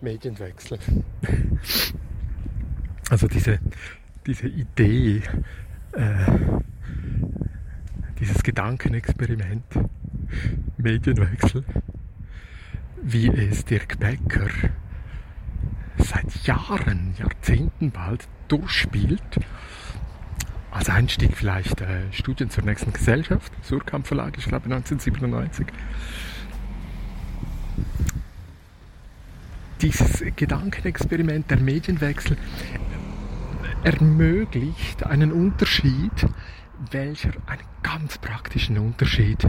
Medienwechsel. Also diese, diese Idee, äh, dieses Gedankenexperiment, Medienwechsel, wie es Dirk Becker seit Jahren, Jahrzehnten bald durchspielt. Als Einstieg vielleicht äh, Studien zur nächsten Gesellschaft, Surkamp Verlag, ich glaube 1997. Dieses Gedankenexperiment, der Medienwechsel, ermöglicht einen Unterschied, welcher einen ganz praktischen Unterschied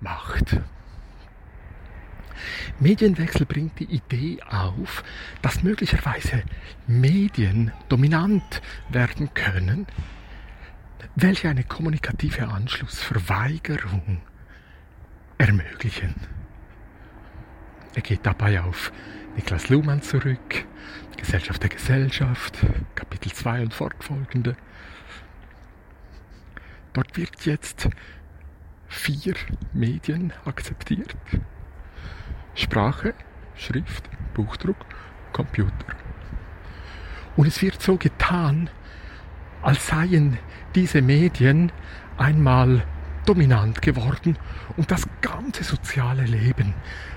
macht. Medienwechsel bringt die Idee auf, dass möglicherweise Medien dominant werden können, welche eine kommunikative Anschlussverweigerung ermöglichen. Er geht dabei auf Niklas Luhmann zurück, Gesellschaft der Gesellschaft, Kapitel 2 und fortfolgende. Dort wird jetzt vier Medien akzeptiert. Sprache, Schrift, Buchdruck, Computer. Und es wird so getan, als seien diese Medien einmal dominant geworden und das ganze soziale Leben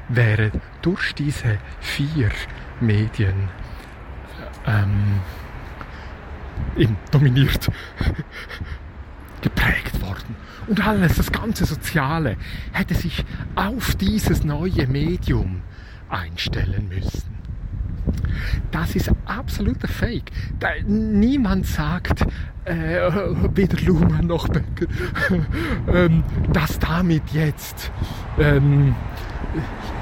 wäre durch diese vier Medien ähm, dominiert, geprägt worden. Und alles, das ganze Soziale, hätte sich auf dieses neue Medium einstellen müssen. Das ist absoluter Fake. Da, niemand sagt, äh, weder Luhmann noch Becker, ähm, dass damit jetzt ähm,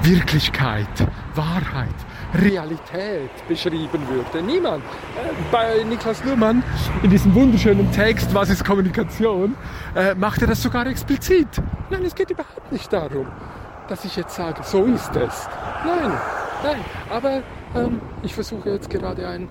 Wirklichkeit, Wahrheit, Realität beschrieben würde. Niemand. Äh, bei Niklas Luhmann in diesem wunderschönen Text Was ist Kommunikation äh, macht er das sogar explizit. Nein, es geht überhaupt nicht darum, dass ich jetzt sage, so ist es. Nein, nein. Aber ähm, ich versuche jetzt gerade ein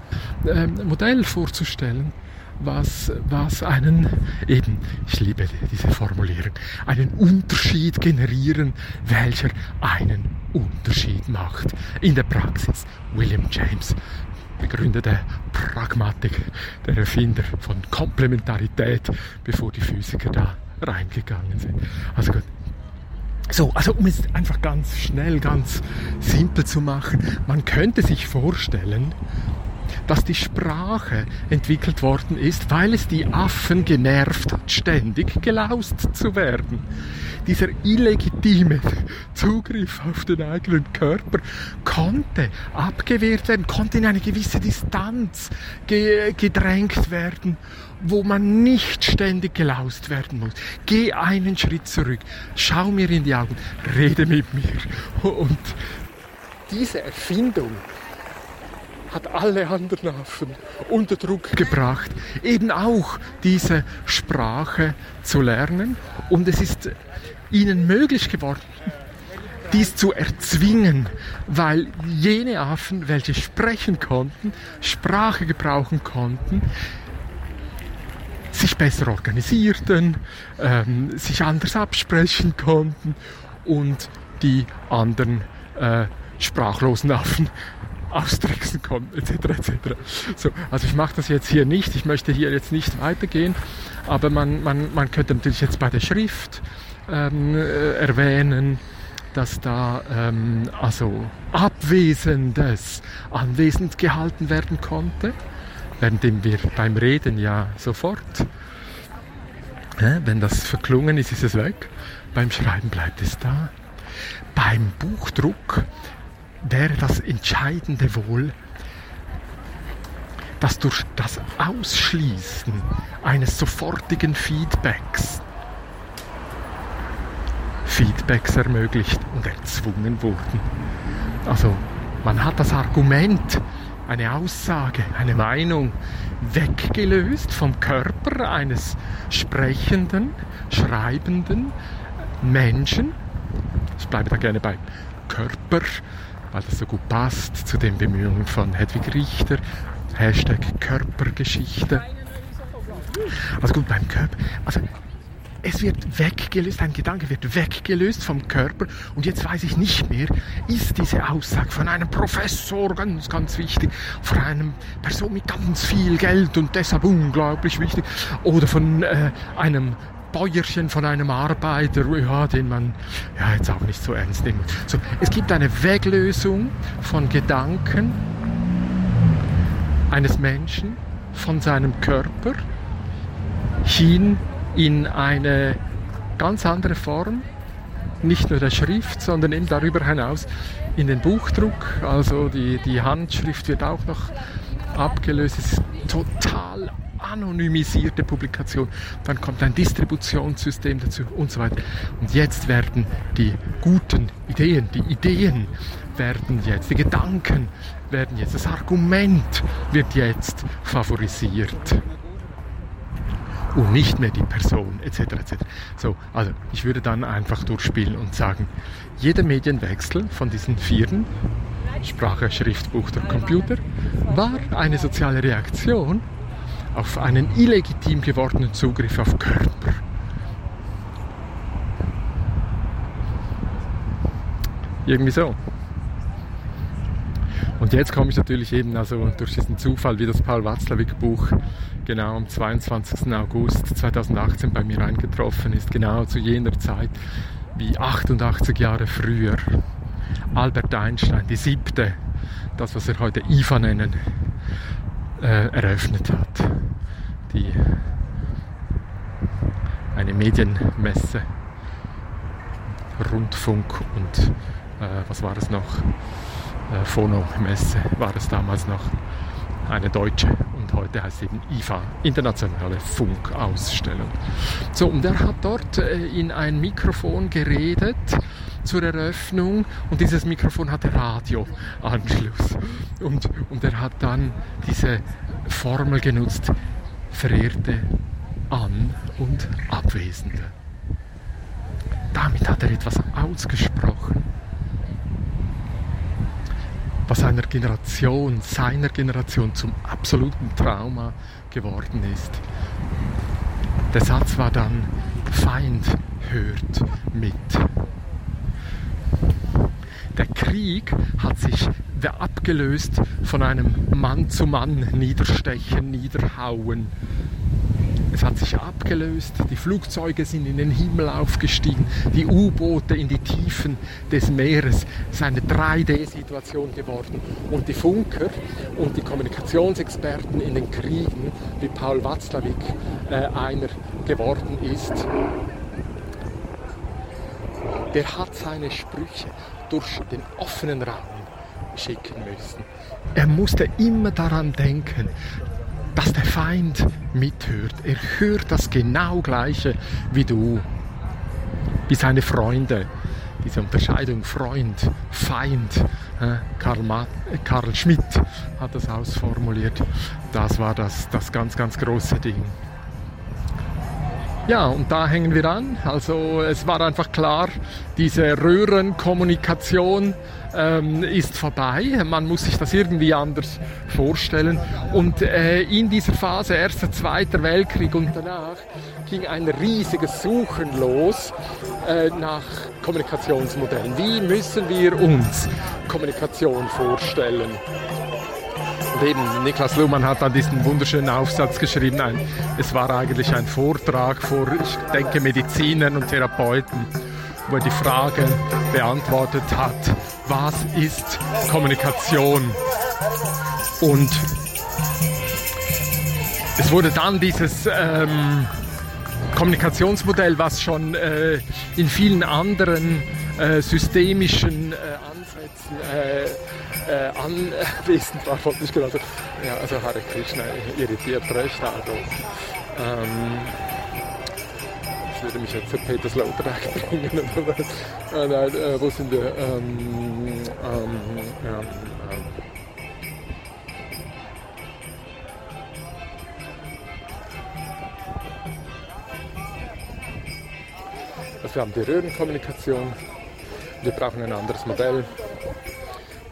ähm, Modell vorzustellen, was, was einen, eben, ich liebe diese Formulierung, einen Unterschied generieren, welcher einen Unterschied macht. In der Praxis, William James, Begründer der Pragmatik, der Erfinder von Komplementarität, bevor die Physiker da reingegangen sind. Also gut. So, also um es einfach ganz schnell, ganz simpel zu machen, man könnte sich vorstellen, dass die Sprache entwickelt worden ist, weil es die Affen genervt hat, ständig gelaust zu werden. Dieser illegitime Zugriff auf den eigenen Körper konnte abgewehrt werden, konnte in eine gewisse Distanz gedrängt werden, wo man nicht ständig gelaust werden muss. Geh einen Schritt zurück, schau mir in die Augen, rede mit mir. Und diese Erfindung hat alle anderen Affen unter Druck gebracht, eben auch diese Sprache zu lernen. Und es ist ihnen möglich geworden, dies zu erzwingen, weil jene Affen, welche sprechen konnten, Sprache gebrauchen konnten, sich besser organisierten, ähm, sich anders absprechen konnten und die anderen äh, sprachlosen Affen austricksen konnten, etc. etc. So, also ich mache das jetzt hier nicht, ich möchte hier jetzt nicht weitergehen, aber man, man, man könnte natürlich jetzt bei der Schrift ähm, äh, erwähnen, dass da ähm, also Abwesendes anwesend gehalten werden konnte, währenddem wir beim Reden ja sofort, äh, wenn das verklungen ist, ist es weg, beim Schreiben bleibt es da. Beim Buchdruck wäre das Entscheidende wohl, dass durch das Ausschließen eines sofortigen Feedbacks Feedbacks ermöglicht und erzwungen wurden. Also man hat das Argument, eine Aussage, eine Meinung weggelöst vom Körper eines sprechenden, schreibenden Menschen. Ich bleibe da gerne beim Körper, weil das so gut passt zu den Bemühungen von Hedwig Richter. Hashtag Körpergeschichte. Also gut, beim Körper. Also es wird weggelöst, ein Gedanke wird weggelöst vom Körper und jetzt weiß ich nicht mehr, ist diese Aussage von einem Professor, ganz, ganz wichtig, von einer Person mit ganz viel Geld und deshalb unglaublich wichtig, oder von äh, einem Bäuerchen von einem Arbeiter, ja, den man ja, jetzt auch nicht so ernst nimmt. So, es gibt eine Weglösung von Gedanken eines Menschen, von seinem Körper, hin in eine ganz andere Form, nicht nur der Schrift, sondern eben darüber hinaus in den Buchdruck. Also die, die Handschrift wird auch noch abgelöst. Es ist total anonymisierte Publikation. Dann kommt ein Distributionssystem dazu und so weiter. Und jetzt werden die guten Ideen, die Ideen werden jetzt, die Gedanken werden jetzt, das Argument wird jetzt favorisiert und nicht mehr die Person etc. etc. So, also ich würde dann einfach durchspielen und sagen, jeder Medienwechsel von diesen Vieren, Sprache, Schrift, Buch oder Computer, war eine soziale Reaktion auf einen illegitim gewordenen Zugriff auf Körper. Irgendwie so. Und jetzt komme ich natürlich eben also durch diesen Zufall, wie das Paul Watzlawick Buch genau am 22. August 2018 bei mir eingetroffen ist, genau zu jener Zeit wie 88 Jahre früher. Albert Einstein, die siebte, das was wir heute IFA nennen, äh, eröffnet hat. Die, eine Medienmesse, Rundfunk und äh, was war es noch? Äh, Phono-Messe war es damals noch. Eine deutsche und heute heißt eben IFA, Internationale Funkausstellung. So, und er hat dort äh, in ein Mikrofon geredet zur Eröffnung und dieses Mikrofon hatte Radioanschluss. Und, und er hat dann diese Formel genutzt, verehrte An- und Abwesende. Damit hat er etwas ausgesprochen, was einer Generation, seiner Generation zum absoluten Trauma geworden ist. Der Satz war dann, Feind hört mit. Der Krieg hat sich abgelöst von einem Mann-zu-Mann Niederstechen, Niederhauen. Es hat sich abgelöst, die Flugzeuge sind in den Himmel aufgestiegen, die U-Boote in die Tiefen des Meeres. Es ist eine 3D-Situation geworden. Und die Funker und die Kommunikationsexperten in den Kriegen, wie Paul Watzlawick äh, einer geworden ist, der hat seine Sprüche durch den offenen Raum schicken müssen. Er musste immer daran denken, dass der Feind mithört. Er hört das genau gleiche wie du, wie seine Freunde. Diese Unterscheidung Freund, Feind. Karl, Ma Karl Schmidt hat das ausformuliert. Das war das, das ganz, ganz große Ding. Ja, und da hängen wir an. Also es war einfach klar, diese Röhrenkommunikation ähm, ist vorbei. Man muss sich das irgendwie anders vorstellen. Und äh, in dieser Phase, Erster, Zweiter Weltkrieg und danach, ging ein riesiges Suchen los äh, nach Kommunikationsmodellen. Wie müssen wir uns Kommunikation vorstellen? Eben, Niklas Luhmann hat dann diesen wunderschönen Aufsatz geschrieben. Ein, es war eigentlich ein Vortrag vor, ich denke, Medizinern und Therapeuten, wo er die Frage beantwortet hat, was ist Kommunikation? Und es wurde dann dieses ähm, Kommunikationsmodell, was schon äh, in vielen anderen äh, systemischen äh, Ansätzen äh, äh, anwesend war, ich genau sagen. Ja, also Hare Krishna irritiert recht. Also, ähm, ich würde mich jetzt zu Peters Lautrag bringen. äh, nein, äh, wo sind wir? Ähm, ähm, ja, ähm. Also wir haben die Röhrenkommunikation, wir brauchen ein anderes Modell.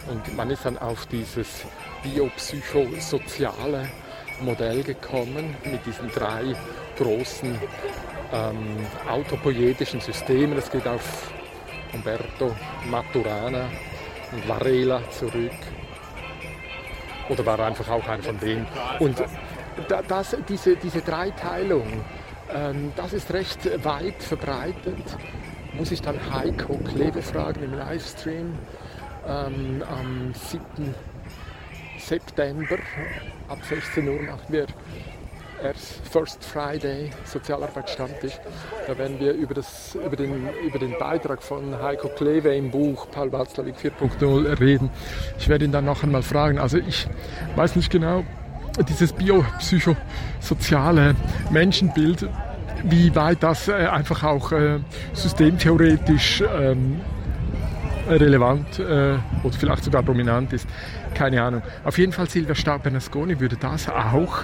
Und man ist dann auf dieses biopsychosoziale Modell gekommen mit diesen drei großen ähm, autopoietischen Systemen. Das geht auf Umberto Maturana und Varela zurück. Oder war einfach auch einer von denen. Und das, diese, diese Dreiteilung, ähm, das ist recht weit verbreitet. Muss ich dann Heiko Klebe fragen im Livestream ähm, am 7. September ab 16 Uhr machen wir erst First Friday Sozialarbeitsstammtisch. Da werden wir über, das, über, den, über den Beitrag von Heiko Kleve im Buch Paul Watzlawick 4.0 reden. Ich werde ihn dann noch einmal fragen. Also ich weiß nicht genau, dieses biopsychosoziale Menschenbild, wie weit das äh, einfach auch äh, systemtheoretisch ähm, relevant äh, oder vielleicht sogar dominant ist. Keine Ahnung. Auf jeden Fall Silvia Staub-Bernasconi würde das auch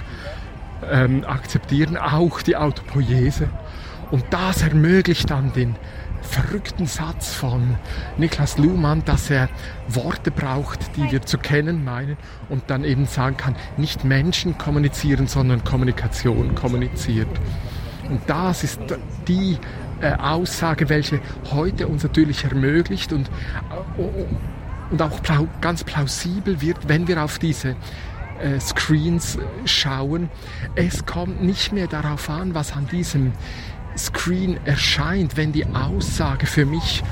ähm, akzeptieren, auch die Autopoiese. Und das ermöglicht dann den verrückten Satz von Niklas Luhmann, dass er Worte braucht, die wir zu kennen meinen und dann eben sagen kann, nicht Menschen kommunizieren, sondern Kommunikation kommuniziert. Und das ist die äh, Aussage, welche heute uns natürlich ermöglicht und, äh, und auch ganz plausibel wird, wenn wir auf diese äh, Screens schauen. Es kommt nicht mehr darauf an, was an diesem Screen erscheint, wenn die Aussage für mich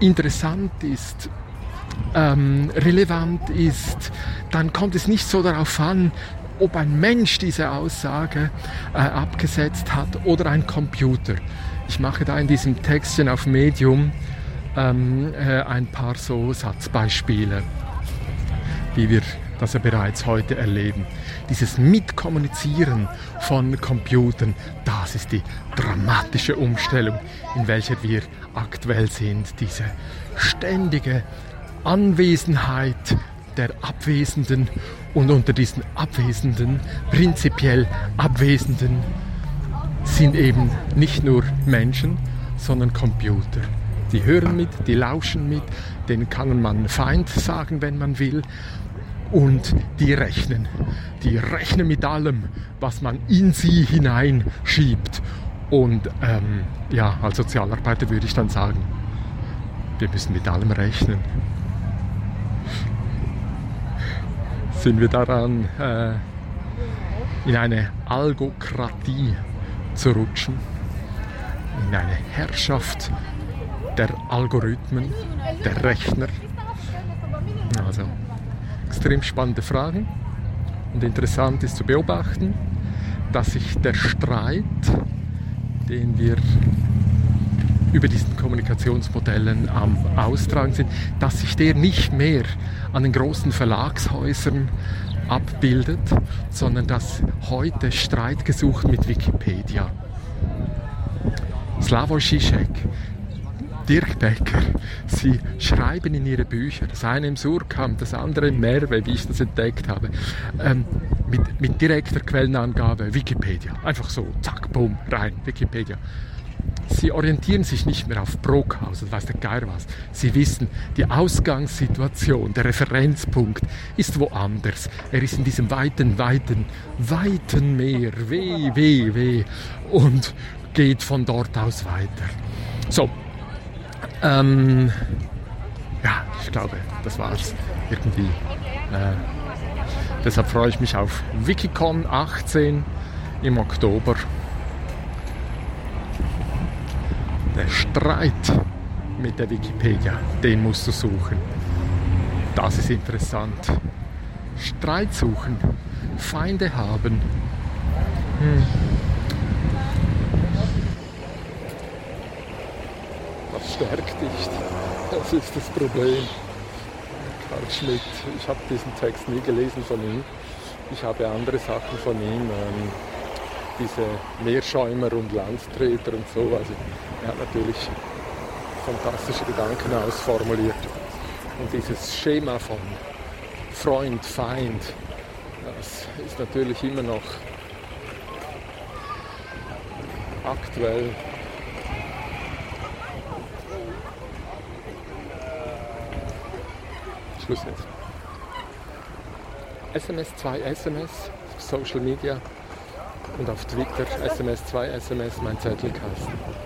interessant ist, ähm, relevant ist, dann kommt es nicht so darauf an, ob ein Mensch diese Aussage äh, abgesetzt hat oder ein Computer. Ich mache da in diesem Textchen auf Medium ähm, äh, ein paar so Satzbeispiele, wie wir das wir bereits heute erleben. Dieses Mitkommunizieren von Computern, das ist die dramatische Umstellung, in welcher wir aktuell sind. Diese ständige Anwesenheit der Abwesenden und unter diesen Abwesenden, prinzipiell Abwesenden, sind eben nicht nur Menschen, sondern Computer. Die hören mit, die lauschen mit, denen kann man Feind sagen, wenn man will und die rechnen. Die rechnen mit allem, was man in sie hineinschiebt. Und ähm, ja, als Sozialarbeiter würde ich dann sagen, wir müssen mit allem rechnen. Sind wir daran, äh, in eine Algokratie zu rutschen, in eine Herrschaft der Algorithmen, der Rechner. Also extrem spannende Fragen und interessant ist zu beobachten, dass sich der Streit, den wir über diesen Kommunikationsmodellen am Austragen sind, dass sich der nicht mehr an den großen Verlagshäusern abbildet, sondern dass heute Streit gesucht mit Wikipedia. Slavoj Žižek Dirk Becker. Sie schreiben in ihre Bücher, das eine im Surkamp, das andere im Merwe, wie ich das entdeckt habe, ähm, mit, mit direkter Quellenangabe Wikipedia. Einfach so, zack, boom, rein, Wikipedia. Sie orientieren sich nicht mehr auf Brockhaus, das weiß der Geier was. Sie wissen, die Ausgangssituation, der Referenzpunkt ist woanders. Er ist in diesem weiten, weiten, weiten Meer, weh, weh, weh, und geht von dort aus weiter. So, ähm, ja, ich glaube, das war's irgendwie. Äh, deshalb freue ich mich auf Wikicon 18 im Oktober. Der Streit mit der Wikipedia, den musst du suchen. Das ist interessant. Streit suchen, Feinde haben. Hm. stärkt dich. Das ist das Problem. Karl Schmidt, ich habe diesen Text nie gelesen von ihm. Ich habe andere Sachen von ihm, ähm, diese Meerschäumer und Landtreter und so. Also er hat natürlich fantastische Gedanken ausformuliert. Und dieses Schema von Freund, Feind, das ist natürlich immer noch aktuell Schluss jetzt. SMS, zwei SMS, Social Media. Und auf Twitter SMS 2 SMS mein Zettelkasten.